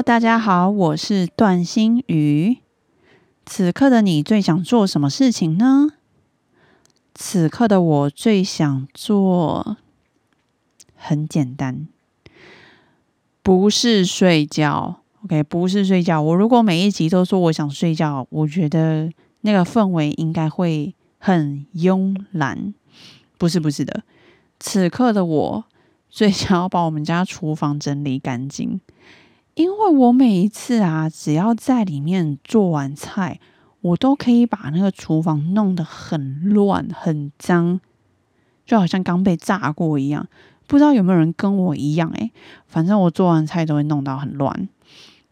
大家好，我是段心宇。此刻的你最想做什么事情呢？此刻的我最想做，很简单，不是睡觉。OK，不是睡觉。我如果每一集都说我想睡觉，我觉得那个氛围应该会很慵懒。不是，不是的。此刻的我最想要把我们家厨房整理干净。因为我每一次啊，只要在里面做完菜，我都可以把那个厨房弄得很乱、很脏，就好像刚被炸过一样。不知道有没有人跟我一样？诶，反正我做完菜都会弄到很乱。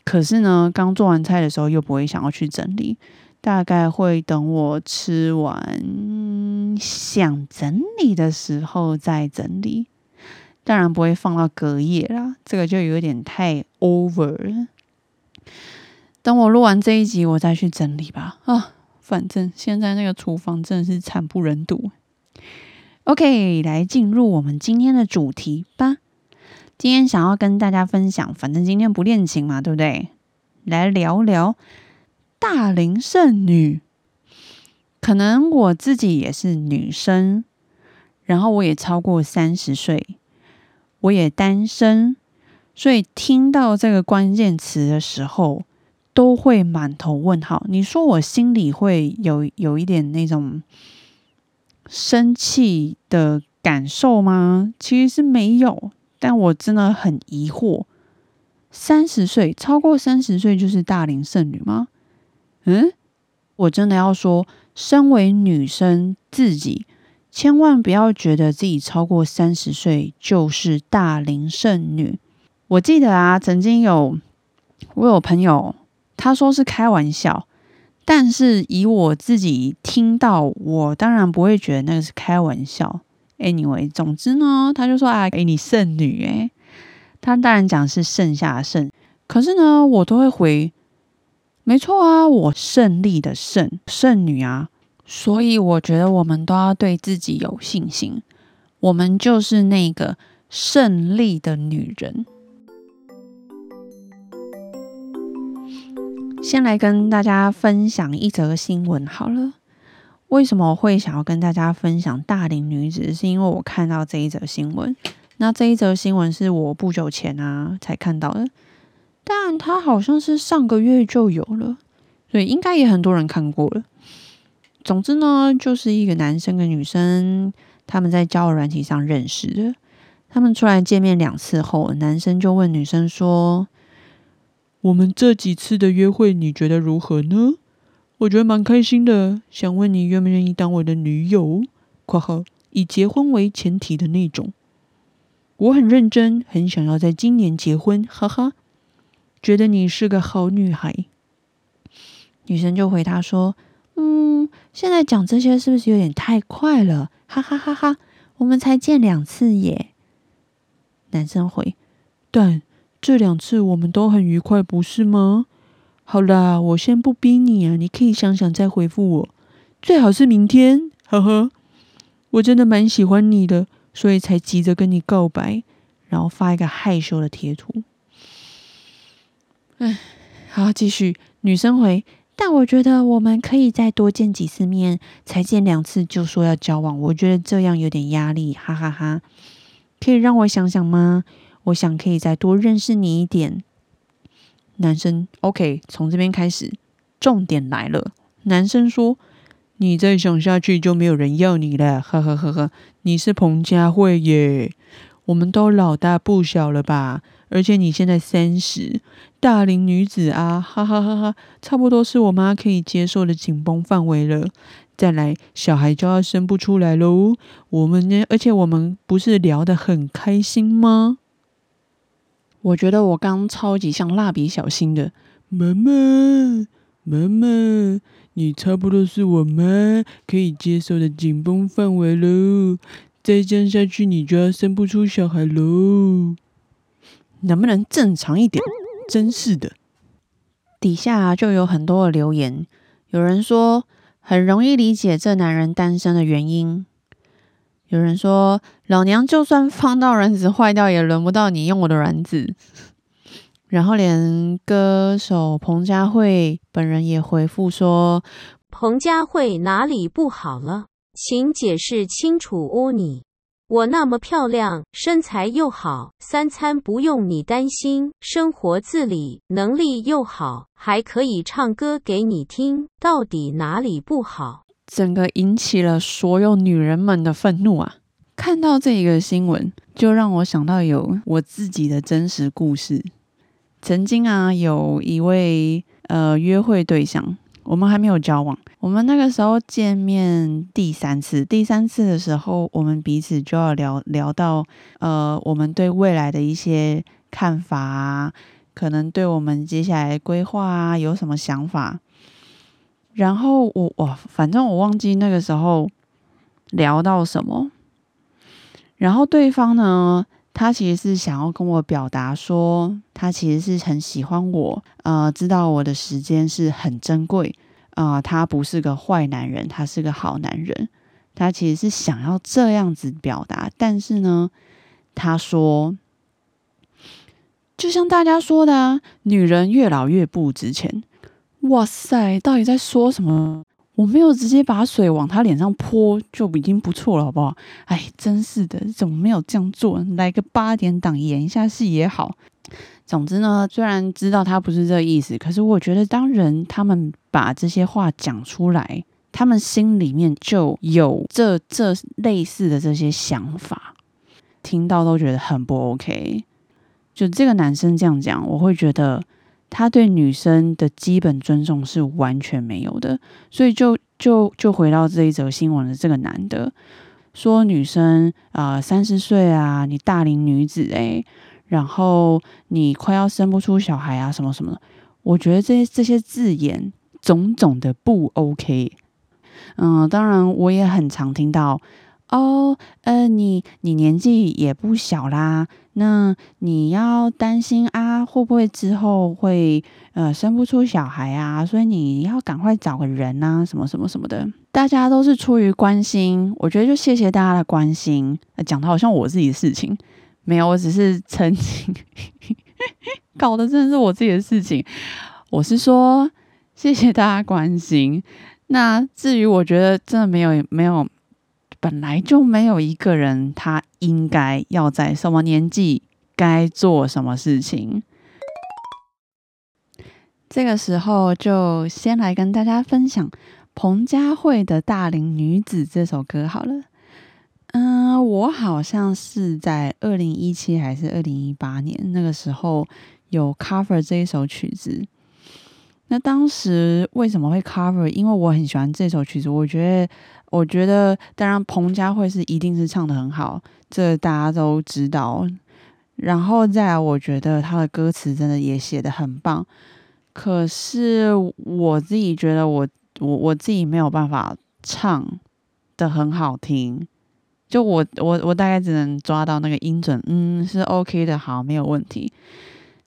可是呢，刚做完菜的时候又不会想要去整理，大概会等我吃完想整理的时候再整理。当然不会放到隔夜啦，这个就有点太 over。等我录完这一集，我再去整理吧。啊，反正现在那个厨房真的是惨不忍睹。OK，来进入我们今天的主题吧。今天想要跟大家分享，反正今天不练琴嘛，对不对？来聊聊大龄剩女。可能我自己也是女生，然后我也超过三十岁。我也单身，所以听到这个关键词的时候，都会满头问号。你说我心里会有有一点那种生气的感受吗？其实是没有，但我真的很疑惑：三十岁超过三十岁就是大龄剩女吗？嗯，我真的要说，身为女生自己。千万不要觉得自己超过三十岁就是大龄剩女。我记得啊，曾经有我有朋友，他说是开玩笑，但是以我自己听到，我当然不会觉得那个是开玩笑。Anyway，总之呢，他就说啊，给你剩女诶，他当然讲是剩下的剩，可是呢，我都会回，没错啊，我胜利的胜剩女啊。所以我觉得我们都要对自己有信心，我们就是那个胜利的女人。先来跟大家分享一则新闻好了。为什么会想要跟大家分享大龄女子？是因为我看到这一则新闻。那这一则新闻是我不久前啊才看到的，但它好像是上个月就有了，所以应该也很多人看过了。总之呢，就是一个男生跟女生他们在交友软体上认识的。他们出来见面两次后，男生就问女生说：“我们这几次的约会，你觉得如何呢？”我觉得蛮开心的，想问你愿不愿意当我的女友（括号以结婚为前提的那种）。我很认真，很想要在今年结婚，哈哈。觉得你是个好女孩。女生就回答说。嗯，现在讲这些是不是有点太快了？哈哈哈哈！我们才见两次耶。男生回：但这两次我们都很愉快，不是吗？好啦，我先不逼你啊，你可以想想再回复我，最好是明天。呵呵，我真的蛮喜欢你的，所以才急着跟你告白，然后发一个害羞的贴图。哎，好，继续。女生回。但我觉得我们可以再多见几次面，才见两次就说要交往，我觉得这样有点压力，哈哈哈。可以让我想想吗？我想可以再多认识你一点。男生，OK，从这边开始，重点来了。男生说：“你再想下去就没有人要你了，呵呵呵呵，你是彭佳慧耶，我们都老大不小了吧？而且你现在三十。”大龄女子啊，哈哈哈哈，差不多是我妈可以接受的紧绷范围了。再来，小孩就要生不出来喽。我们呢，而且我们不是聊得很开心吗？我觉得我刚超级像蜡笔小新的妈妈，妈妈，你差不多是我妈可以接受的紧绷范围喽。再这样下去，你就要生不出小孩喽。能不能正常一点？真是的。底下就有很多的留言，有人说很容易理解这男人单身的原因。有人说，老娘就算放到卵子坏掉，也轮不到你用我的卵子。然后连歌手彭佳慧本人也回复说：“彭佳慧哪里不好了？请解释清楚哦！你我那么漂亮，身材又好，三餐不用你担心，生活自理能力又好，还可以唱歌给你听，到底哪里不好？”整个引起了所有女人们的愤怒啊！看到这一个新闻，就让我想到有我自己的真实故事。曾经啊，有一位呃约会对象，我们还没有交往，我们那个时候见面第三次，第三次的时候，我们彼此就要聊聊到呃我们对未来的一些看法啊，可能对我们接下来规划啊有什么想法。然后我哇，反正我忘记那个时候聊到什么。然后对方呢，他其实是想要跟我表达说，他其实是很喜欢我，呃，知道我的时间是很珍贵，啊，他不是个坏男人，他是个好男人。他其实是想要这样子表达，但是呢，他说，就像大家说的，女人越老越不值钱。哇塞，到底在说什么？我没有直接把水往他脸上泼，就已经不错了，好不好？哎，真是的，怎么没有这样做？来个八点档演一下戏也好。总之呢，虽然知道他不是这个意思，可是我觉得，当人他们把这些话讲出来，他们心里面就有这这类似的这些想法，听到都觉得很不 OK。就这个男生这样讲，我会觉得。他对女生的基本尊重是完全没有的，所以就就就回到这一则新闻的这个男的说，女生啊三十岁啊，你大龄女子诶，然后你快要生不出小孩啊什么什么的，我觉得这些这些字眼种种的不 OK。嗯，当然我也很常听到。哦，呃，你你年纪也不小啦，那你要担心啊，会不会之后会呃生不出小孩啊？所以你要赶快找个人啊，什么什么什么的。大家都是出于关心，我觉得就谢谢大家的关心。讲的好像我自己的事情，没有，我只是澄清，搞的真的是我自己的事情。我是说，谢谢大家关心。那至于我觉得真的没有没有。本来就没有一个人，他应该要在什么年纪该做什么事情。这个时候，就先来跟大家分享彭佳慧的《大龄女子》这首歌好了。嗯，我好像是在二零一七还是二零一八年那个时候有 cover 这一首曲子。那当时为什么会 cover？因为我很喜欢这首曲子，我觉得。我觉得，当然彭佳慧是一定是唱的很好，这大家都知道。然后再来，我觉得他的歌词真的也写的很棒。可是我自己觉得，我我我自己没有办法唱的很好听。就我我我大概只能抓到那个音准，嗯，是 OK 的，好，没有问题。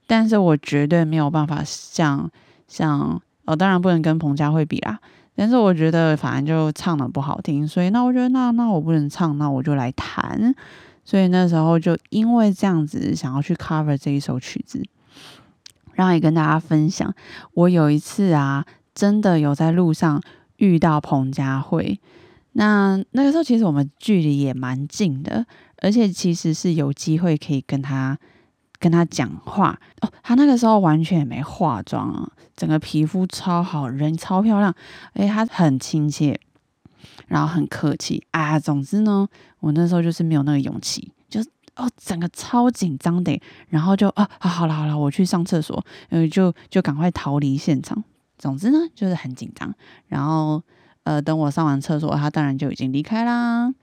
但是我绝对没有办法像像，哦，当然不能跟彭佳慧比啦。但是我觉得反正就唱的不好听，所以那我觉得那那我不能唱，那我就来弹。所以那时候就因为这样子想要去 cover 这一首曲子，然后也跟大家分享。我有一次啊，真的有在路上遇到彭佳慧。那那个时候其实我们距离也蛮近的，而且其实是有机会可以跟他。跟他讲话哦，他那个时候完全也没化妆啊，整个皮肤超好，人超漂亮，诶，他很亲切，然后很客气啊。总之呢，我那时候就是没有那个勇气，就哦，整个超紧张的，然后就啊，好了好了，我去上厕所，呃，就就赶快逃离现场。总之呢，就是很紧张，然后呃，等我上完厕所，他当然就已经离开啦。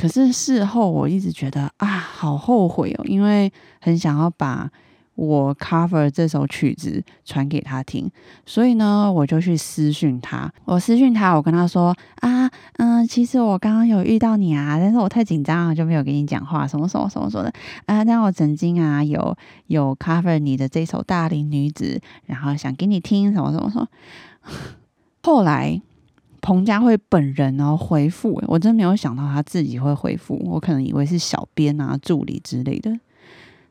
可是事后我一直觉得啊，好后悔哦，因为很想要把我 cover 这首曲子传给他听，所以呢，我就去私讯他。我私讯他，我跟他说啊，嗯，其实我刚刚有遇到你啊，但是我太紧张了，就没有跟你讲话，什么什么什么说的啊。但我曾经啊，有有 cover 你的这首《大龄女子》，然后想给你听什么什么什么。后来彭佳慧本人哦回复，我真没有想到他自己会回复，我可能以为是小编啊、助理之类的。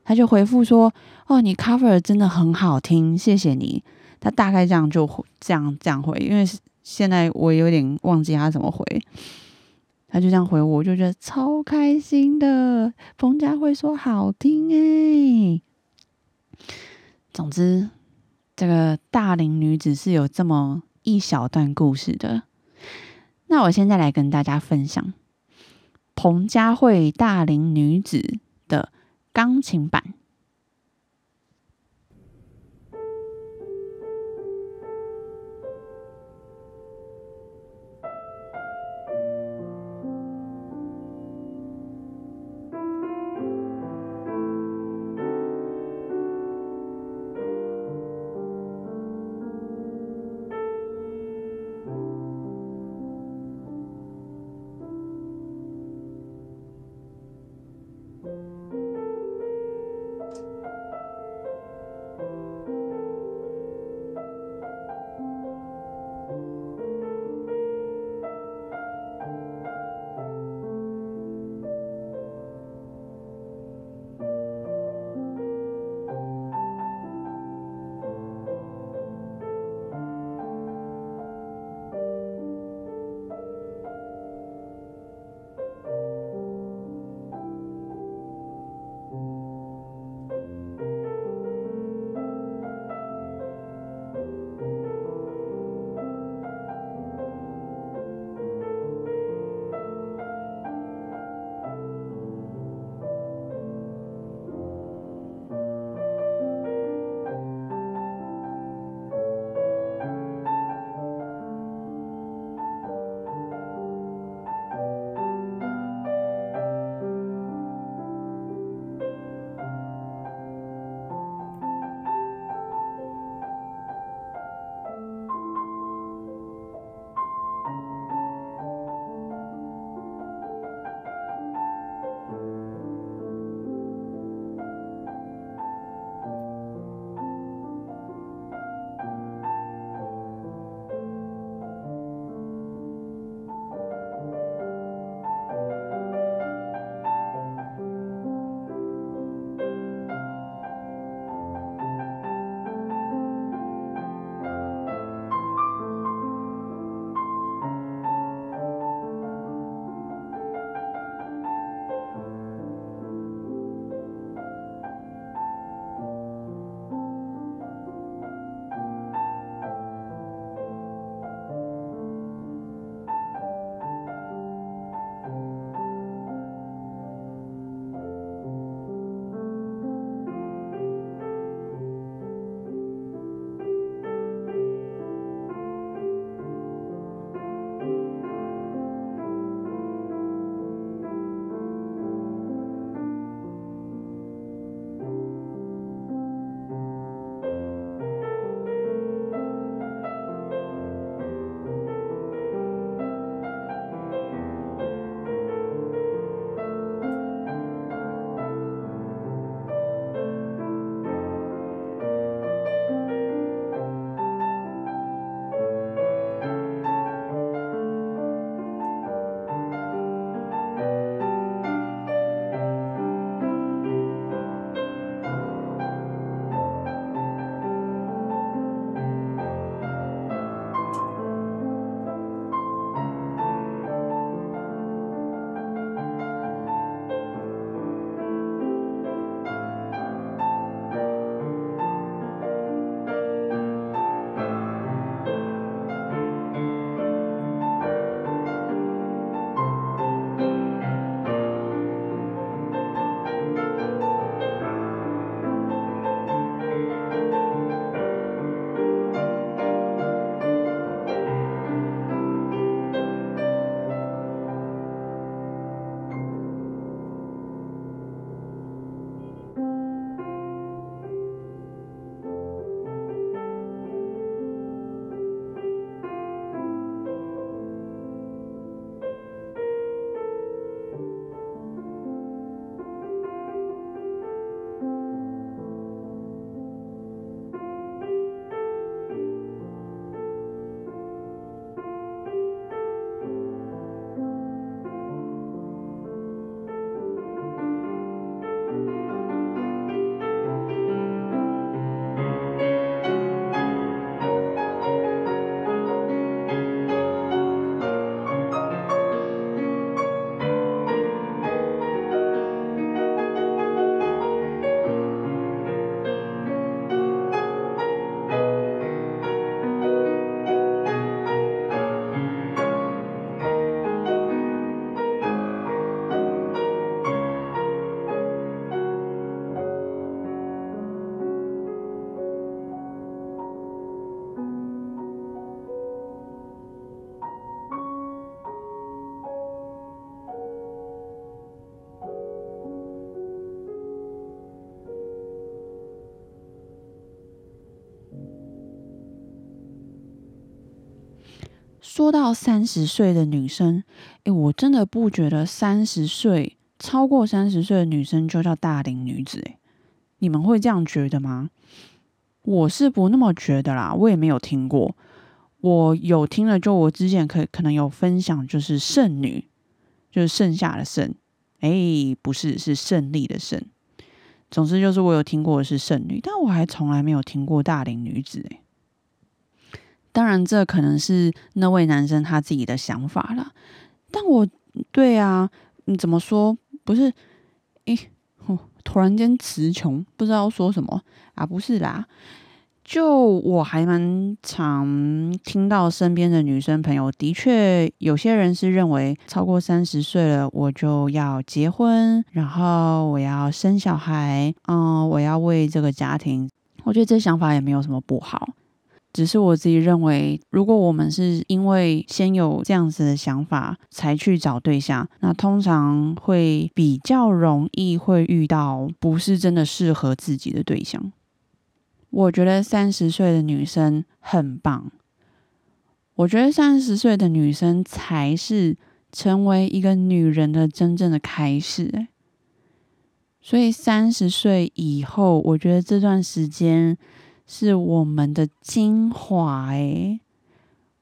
他就回复说：“哦，你 cover 真的很好听，谢谢你。”他大概这样就这样这样回，因为现在我有点忘记他怎么回。他就这样回我，我就觉得超开心的。彭佳慧说好听诶。总之，这个大龄女子是有这么一小段故事的。那我现在来跟大家分享彭佳慧大龄女子的。钢琴版。说到三十岁的女生，诶，我真的不觉得三十岁超过三十岁的女生就叫大龄女子，诶，你们会这样觉得吗？我是不那么觉得啦，我也没有听过。我有听了，就我之前可可能有分享，就是剩女，就是剩下的剩，哎，不是，是胜利的胜。总之就是我有听过的是剩女，但我还从来没有听过大龄女子，诶。当然，这可能是那位男生他自己的想法了。但我对啊，你怎么说？不是，诶，突然间词穷，不知道说什么啊？不是啦，就我还蛮常听到身边的女生朋友，的确有些人是认为超过三十岁了，我就要结婚，然后我要生小孩，嗯，我要为这个家庭。我觉得这想法也没有什么不好。只是我自己认为，如果我们是因为先有这样子的想法才去找对象，那通常会比较容易会遇到不是真的适合自己的对象。我觉得三十岁的女生很棒，我觉得三十岁的女生才是成为一个女人的真正的开始。所以三十岁以后，我觉得这段时间。是我们的精华诶，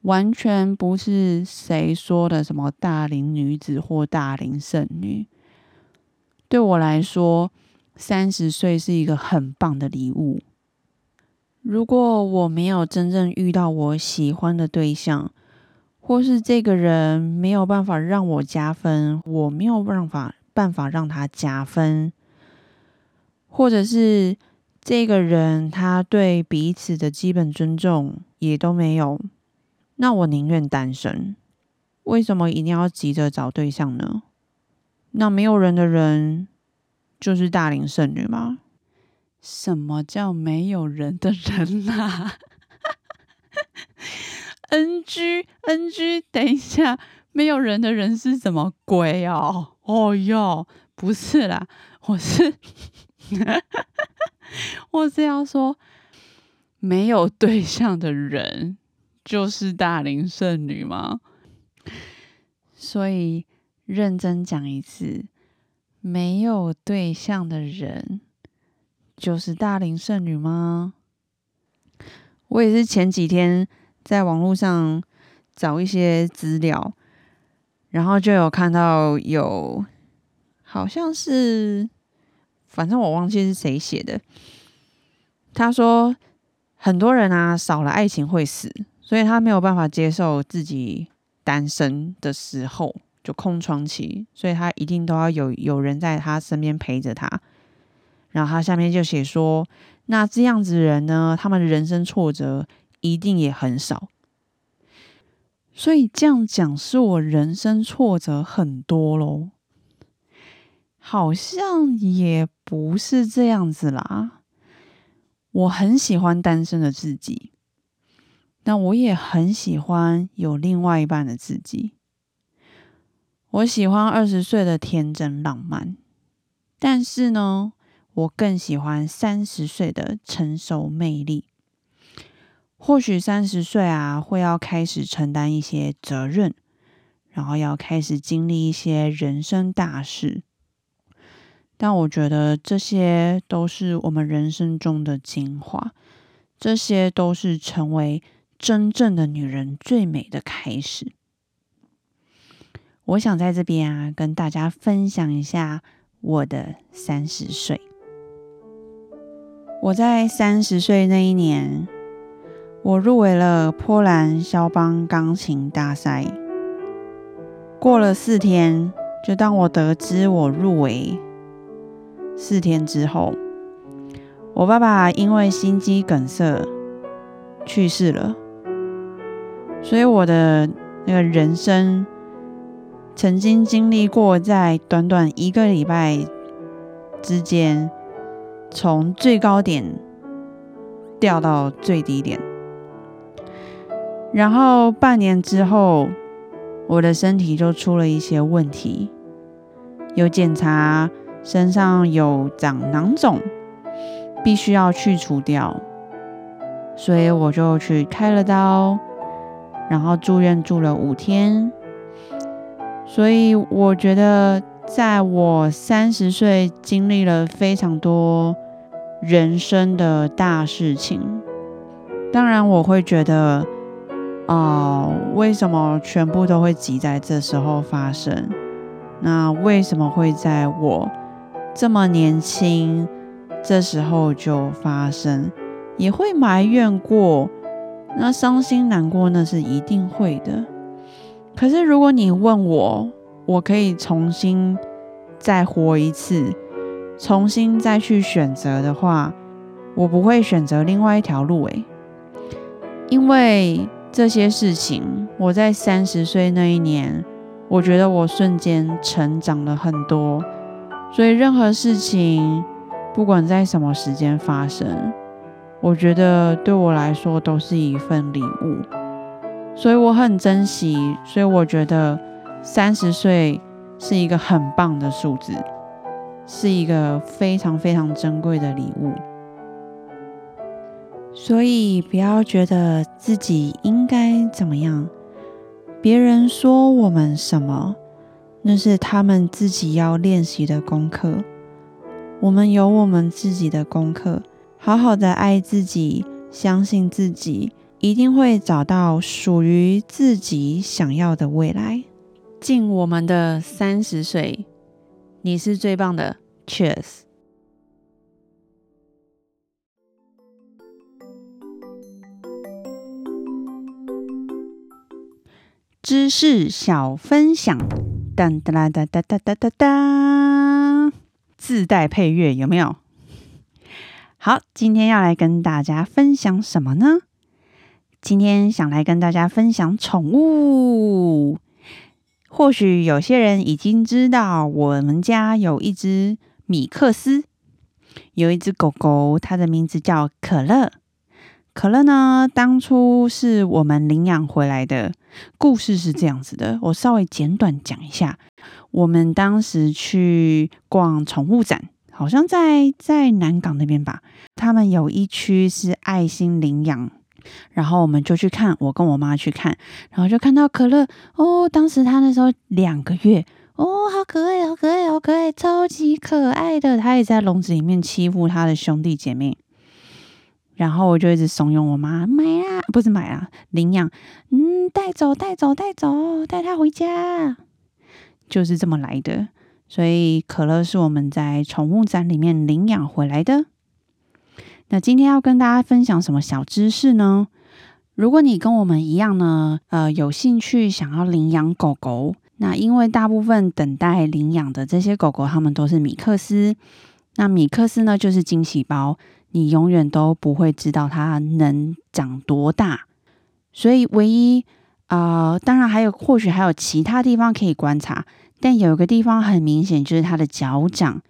完全不是谁说的什么大龄女子或大龄剩女。对我来说，三十岁是一个很棒的礼物。如果我没有真正遇到我喜欢的对象，或是这个人没有办法让我加分，我没有办法办法让他加分，或者是。这个人他对彼此的基本尊重也都没有，那我宁愿单身。为什么一定要急着找对象呢？那没有人的人就是大龄剩女吗？什么叫没有人的人啊？NG NG，等一下，没有人的人是什么鬼哦？哦哟，不是啦，我是。我是要说，没有对象的人就是大龄剩女吗？所以认真讲一次，没有对象的人就是大龄剩女吗？我也是前几天在网络上找一些资料，然后就有看到有，好像是。反正我忘记是谁写的。他说，很多人啊，少了爱情会死，所以他没有办法接受自己单身的时候就空窗期，所以他一定都要有有人在他身边陪着他。然后他下面就写说，那这样子的人呢，他们的人生挫折一定也很少。所以这样讲，是我人生挫折很多喽。好像也不是这样子啦。我很喜欢单身的自己，那我也很喜欢有另外一半的自己。我喜欢二十岁的天真浪漫，但是呢，我更喜欢三十岁的成熟魅力。或许三十岁啊，会要开始承担一些责任，然后要开始经历一些人生大事。但我觉得这些都是我们人生中的精华，这些都是成为真正的女人最美的开始。我想在这边啊，跟大家分享一下我的三十岁。我在三十岁那一年，我入围了波兰肖邦钢琴大赛。过了四天，就当我得知我入围。四天之后，我爸爸因为心肌梗塞去世了，所以我的那个人生曾经经历过，在短短一个礼拜之间，从最高点掉到最低点，然后半年之后，我的身体就出了一些问题，有检查。身上有长囊肿，必须要去除掉，所以我就去开了刀，然后住院住了五天。所以我觉得，在我三十岁经历了非常多人生的大事情。当然，我会觉得，哦，为什么全部都会挤在这时候发生？那为什么会在我这么年轻这时候就发生？也会埋怨过，那伤心难过那是一定会的。可是如果你问我，我可以重新再活一次，重新再去选择的话，我不会选择另外一条路诶，因为这些事情，我在三十岁那一年，我觉得我瞬间成长了很多，所以任何事情，不管在什么时间发生。我觉得对我来说都是一份礼物，所以我很珍惜。所以我觉得三十岁是一个很棒的数字，是一个非常非常珍贵的礼物。所以不要觉得自己应该怎么样，别人说我们什么，那是他们自己要练习的功课。我们有我们自己的功课。好好的爱自己，相信自己一定会找到属于自己想要的未来。敬我们的三十岁，你是最棒的，Cheers！知识小分享，噔噔啦哒哒哒哒哒哒，自带配乐有没有？好，今天要来跟大家分享什么呢？今天想来跟大家分享宠物。或许有些人已经知道，我们家有一只米克斯，有一只狗狗，它的名字叫可乐。可乐呢，当初是我们领养回来的。故事是这样子的，我稍微简短讲一下。我们当时去逛宠物展。好像在在南港那边吧，他们有一区是爱心领养，然后我们就去看，我跟我妈去看，然后就看到可乐哦，当时他那时候两个月哦，好可爱，好可爱，好可爱，超级可爱的，他也在笼子里面欺负他的兄弟姐妹，然后我就一直怂恿我妈买啊，不是买啊，领养，嗯，带走，带走，带走，带它回家，就是这么来的。所以可乐是我们在宠物展里面领养回来的。那今天要跟大家分享什么小知识呢？如果你跟我们一样呢，呃，有兴趣想要领养狗狗，那因为大部分等待领养的这些狗狗，它们都是米克斯。那米克斯呢，就是惊喜包，你永远都不会知道它能长多大。所以唯一啊，当然还有，或许还有其他地方可以观察。但有一个地方很明显，就是它的脚掌，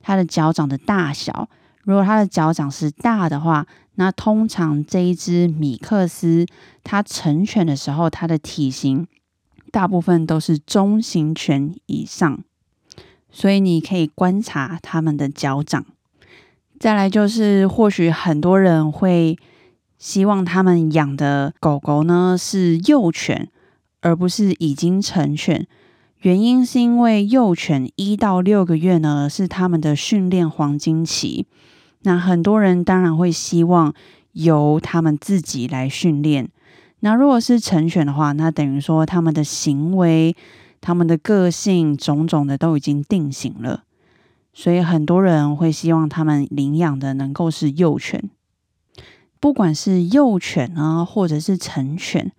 它的脚掌的大小。如果它的脚掌是大的话，那通常这一只米克斯它成犬的时候，它的体型大部分都是中型犬以上。所以你可以观察它们的脚掌。再来就是，或许很多人会希望他们养的狗狗呢是幼犬，而不是已经成犬。原因是因为幼犬一到六个月呢是他们的训练黄金期，那很多人当然会希望由他们自己来训练。那如果是成犬的话，那等于说他们的行为、他们的个性种种的都已经定型了，所以很多人会希望他们领养的能够是幼犬。不管是幼犬啊，或者是成犬，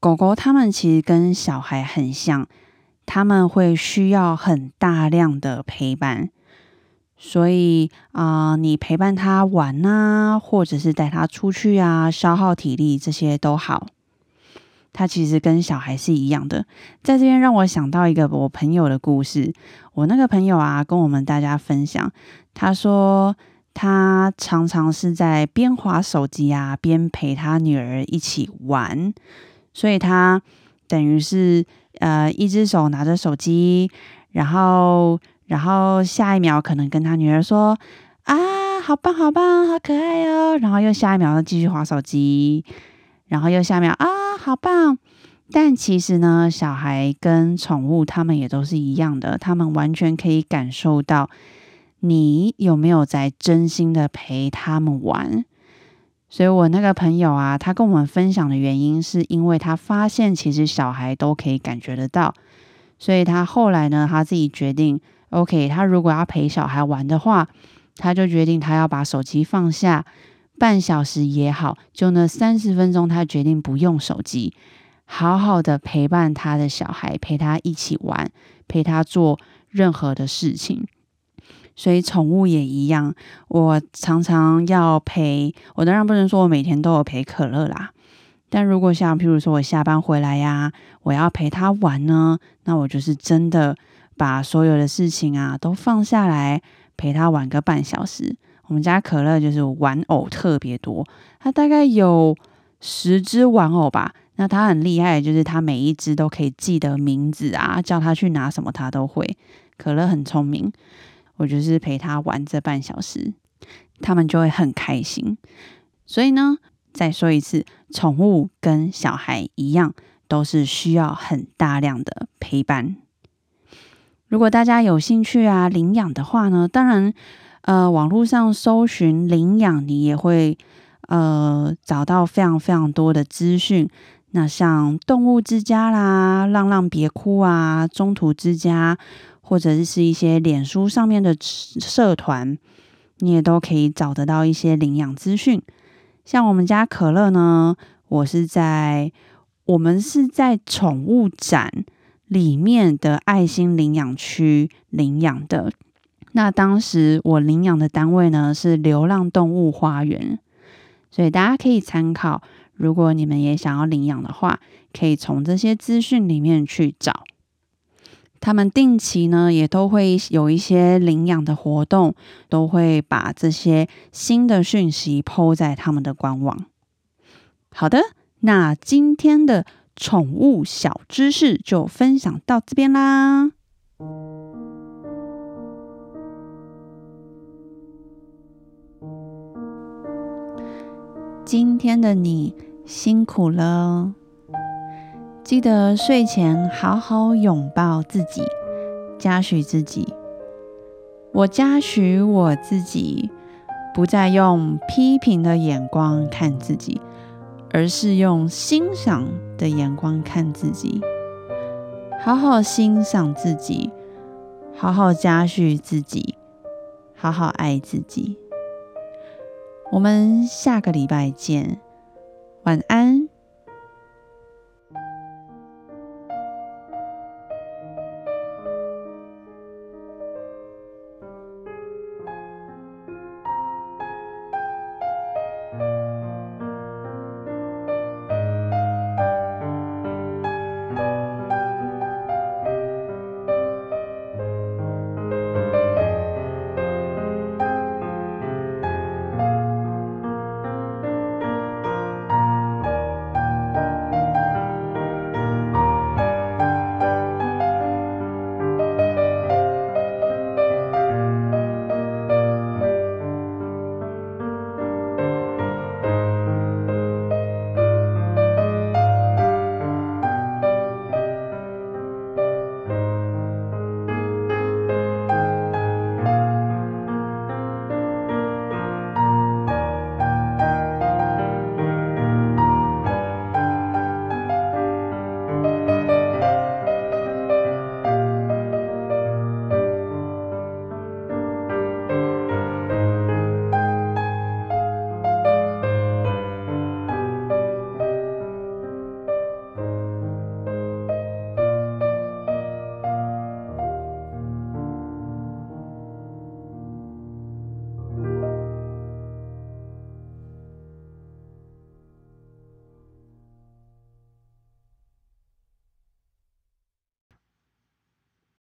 狗狗它们其实跟小孩很像。他们会需要很大量的陪伴，所以啊，你陪伴他玩啊，或者是带他出去啊，消耗体力这些都好。他其实跟小孩是一样的。在这边让我想到一个我朋友的故事。我那个朋友啊，跟我们大家分享，他说他常常是在边划手机啊，边陪他女儿一起玩，所以他等于是。呃，一只手拿着手机，然后，然后下一秒可能跟他女儿说：“啊，好棒，好棒，好可爱哦。”然后又下一秒又继续划手机，然后又下面啊，好棒，但其实呢，小孩跟宠物他们也都是一样的，他们完全可以感受到你有没有在真心的陪他们玩。所以我那个朋友啊，他跟我们分享的原因，是因为他发现其实小孩都可以感觉得到，所以他后来呢，他自己决定，OK，他如果要陪小孩玩的话，他就决定他要把手机放下，半小时也好，就那三十分钟，他决定不用手机，好好的陪伴他的小孩，陪他一起玩，陪他做任何的事情。所以宠物也一样，我常常要陪我。当然不能说我每天都有陪可乐啦，但如果像譬如说我下班回来呀，我要陪他玩呢，那我就是真的把所有的事情啊都放下来陪他玩个半小时。我们家可乐就是玩偶特别多，他大概有十只玩偶吧。那他很厉害，就是他每一只都可以记得名字啊，叫他去拿什么他都会。可乐很聪明。我就是陪他玩这半小时，他们就会很开心。所以呢，再说一次，宠物跟小孩一样，都是需要很大量的陪伴。如果大家有兴趣啊，领养的话呢，当然，呃，网络上搜寻领养，你也会呃找到非常非常多的资讯。那像动物之家啦、浪浪别哭啊、中途之家。或者是一些脸书上面的社团，你也都可以找得到一些领养资讯。像我们家可乐呢，我是在我们是在宠物展里面的爱心领养区领养的。那当时我领养的单位呢是流浪动物花园，所以大家可以参考。如果你们也想要领养的话，可以从这些资讯里面去找。他们定期呢，也都会有一些领养的活动，都会把这些新的讯息抛在他们的官网。好的，那今天的宠物小知识就分享到这边啦。今天的你辛苦了。记得睡前好好拥抱自己，嘉许自己。我嘉许我自己，不再用批评的眼光看自己，而是用欣赏的眼光看自己。好好欣赏自己，好好嘉许自己，好好爱自己。我们下个礼拜见，晚安。